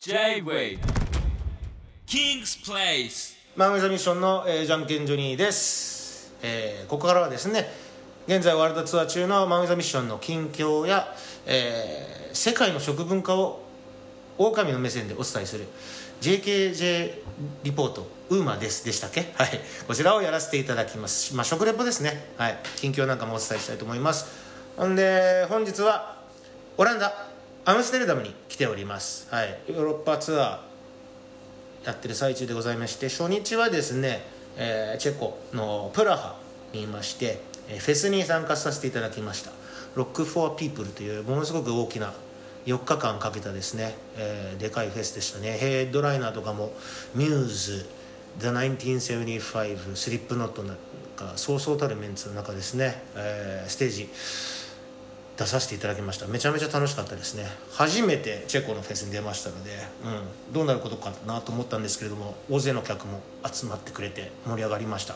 J-Way. King's Place. マン・ウェザミッションの、えー、じゃんけんジョニーです、えーここからはですね現在ワールドツアー中のマン・ウェザミッションの近況や、えー世界の食文化を狼の目線でお伝えする JKJ リポートウーマですでしたっけ？はい。こちらをやらせていただきます。まあ食レポですね。はい。近況なんかもお伝えしたいと思います。ほんで本日はオランダ。アムステルダムに来ております。はい。ヨーロッパツアーやってる最中でございまして初日はですね、えーチェコのプラハにいまして、えーフェスに参加させていただきました。 Rock for People というものすごく大きな4日間かけたですね、えーでかいフェスでしたね。ヘッドライナーとかも Muse The 1975 Slipknot なんかそうそうたるメンツの中ですね、えーステージ出させていただきました。めちゃめちゃ楽しかったですね。初めてチェコのフェスに出ましたので、うん、どうなることかなと思ったんですけれども大勢の客も集まってくれて盛り上がりました。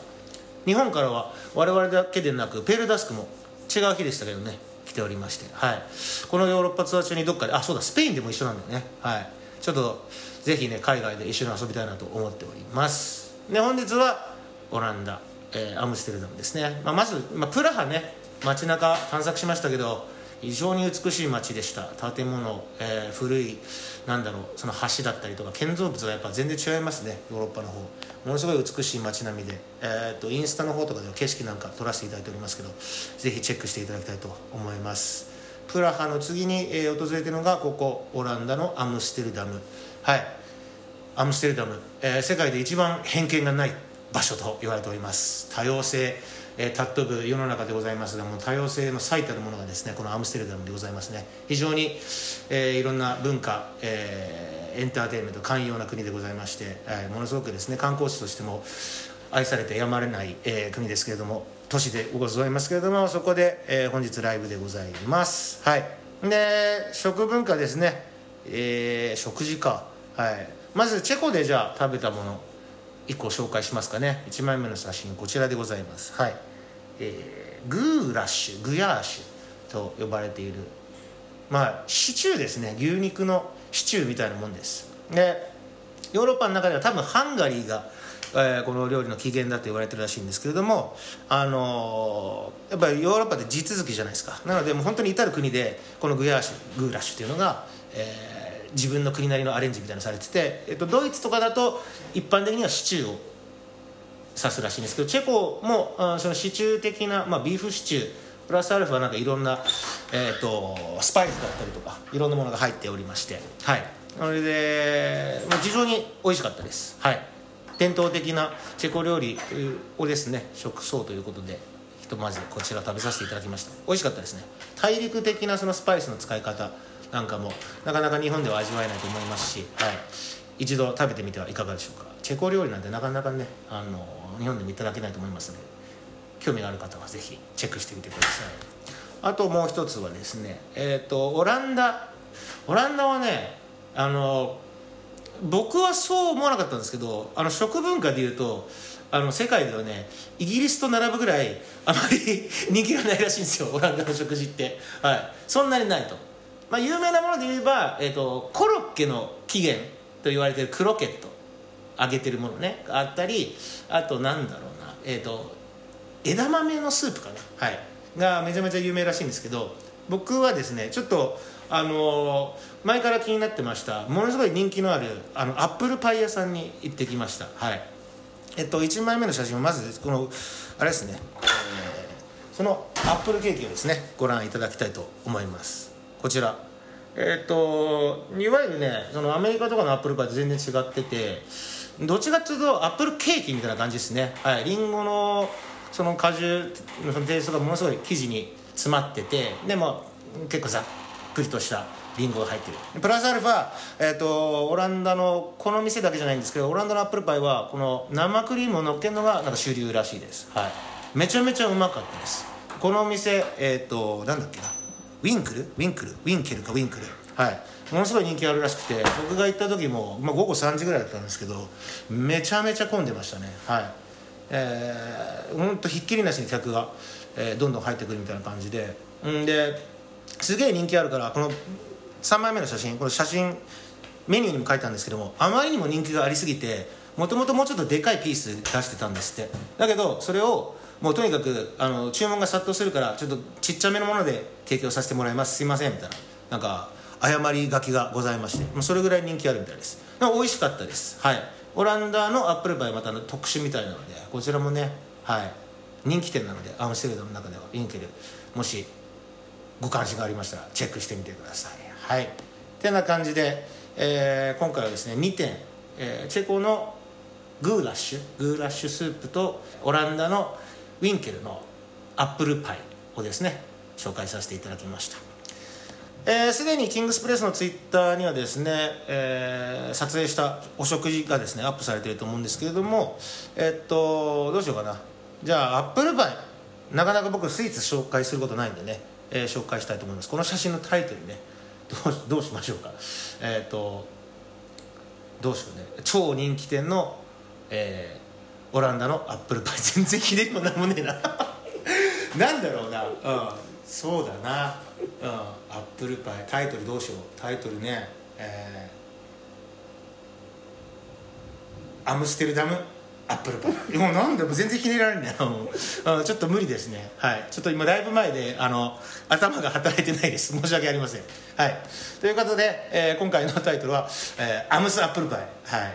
日本からは我々だけでなくペールダスクも違う日でしたけどね来ておりまして、はい、このヨーロッパツアー中にどっかであそうだスペインでも一緒なんだよね。はい。ちょっとぜひね海外で一緒に遊びたいなと思っております。で本日はオランダ、えーアムステルダムですね、まあ、まず、まあ、プラハね街中探索しましたけど非常に美しい街でした。建物、えー古いなんだろうその橋だったりとか建造物がやっぱ全然違いますね。ヨーロッパの方。ものすごい美しい街並みで、えー、とインスタの方とかでは景色なんか撮らせていただいておりますけどぜひチェックしていただきたいと思います。プラハの次に、えー訪れてるのがここオランダのアムステルダム。はい。アムステルダム、えー世界で一番偏見がない場所と言われております。多様性、えー、尊ぶ世の中でございますがも多様性の最たるものがですねこのアムステルダムでございますね。非常に、えーいろんな文化、えーエンターテインメント寛容な国でございまして、えーものすごくですね観光地としても愛されてやまれない、えー国ですけれども都市でございますけれどもそこで、えー本日ライブでございます。はい。で食文化ですね。えー食事か。はい。まずチェコでじゃあ食べたもの。1個紹介しますかね。1枚目の写真こちらでございます。はい、えーグーラッシュグヤーシュと呼ばれている。まあシチューですね。牛肉のシチューみたいなもんです。でヨーロッパの中では多分ハンガリーが、えーこの料理の起源だと言われてるらしいんですけれどもあのーやっぱりヨーロッパって地続きじゃないですか。なのでもう本当に至る国でこのグヤーシュグーラッシュっていうのが、えー自分の国なりのアレンジみたいなのされてて、えっと、ドイツとかだと一般的にはシチューを指すらしいんですけどチェコもあそのシチュー的な、まあ、ビーフシチュープラスアルファなんかいろんな、えー、とスパイスだったりとかいろんなものが入っておりましてはい。それでもう非常に美味しかったです。はい。伝統的なチェコ料理をですね食そうということでひとまずこちら食べさせていただきました。美味しかったですね。大陸的なそのスパイスの使い方なんかもなかなか日本では味わえないと思いますし、はい、一度食べてみてはいかがでしょうか。チェコ料理なんてなかなかねあの日本でもいただけないと思いますので興味がある方はぜひチェックしてみてください。あともう一つはですねえっ、とオランダ。オランダはねあの僕はそう思わなかったんですけどあの食文化でいうとあの世界ではねイギリスと並ぶぐらいあまり人気がないらしいんですよオランダの食事って、はい、そんなにないと、まあ、有名なもので言えば、えー、とコロッケの起源と言われているクロケット揚げてるものねあったりあとなんだろうなえっ、と枝豆のスープかなはいがめちゃめちゃ有名らしいんですけど僕はですねちょっとあのー前から気になってましたものすごい人気のあるあのアップルパイ屋さんに行ってきましたはい。えっと1枚目の写真はまずこのあれですね、えーそのアップルケーキをですねご覧いただきたいと思います。こちら。えっといわゆるねそのアメリカとかのアップルパイと全然違っててどっちかっていうとアップルケーキみたいな感じですね。はい。リンゴのその果汁のテイストがものすごい生地に詰まっててでも結構ざっくりとしたリンゴが入ってる。プラスアルファ、えー、とオランダのこの店だけじゃないんですけどオランダのアップルパイはこの生クリームを乗っけるのがなんか主流らしいです。はい。めちゃめちゃうまかったです。このお店えっ、となんだっけな。ウィンクルウィンクルウィンケルかウィンクルはい。ものすごい人気あるらしくて僕が行った時も、まあ、午後3時ぐらいだったんですけどめちゃめちゃ混んでましたね。はい。えー、ほんとひっきりなしに客が、えーどんどん入ってくるみたいな感じで。んですげえ人気あるからこの3枚目の写真この写真メニューにも書いたんですけどもあまりにも人気がありすぎてもともともうちょっとでかいピース出してたんですって。だけどそれをもうとにかくあの注文が殺到するからちょっとちっちゃめのもので提供させてもらいます。すいません。みたいな。なんか誤り書きがございまして。もうそれぐらい人気あるみたいです。でも美味しかったです。はい。オランダのアップルパイまたの特殊みたいなのでこちらもねはい。人気店なのでアムステルダムの中ではインケルもしご関心がありましたらチェックしてみてください。はい。てな感じで、えー今回はですね2点、えーチェコのグーラッシュ。グーラッシュスープとオランダのウィンケルのアップルパイをですね紹介させていただきました。えーすで、にキングスプレスのツイッターにはですね、えー撮影したお食事がですねアップされていると思うんですけれどもえっとどうしようかな。じゃあアップルパイなかなか僕スイーツ紹介することないんでね、えー紹介したいと思います。この写真のタイトルねどうどうしましょうか。えっとどうしようね。超人気店の、えーオランダのアップルパイ。全然ひねりもなんもねえな。なんだろうな、うん、そうだな、うん、アップルパイ。タイトルどうしよう。タイトルね。えーアムステルダム。アップルパイ。もうなんだもう全然ひねられないな。もうん。ちょっと無理ですね。はい。ちょっと今だいぶ前であの頭が働いてないです。申し訳ありません。はい。ということで、えー今回のタイトルは、えーアムスアップルパイ。はい。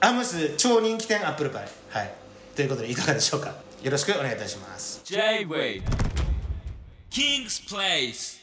アムス超人気店アップルパイ。はい。ということでいかがでしょうか？よろしくお願いいたします。J-Way King's Place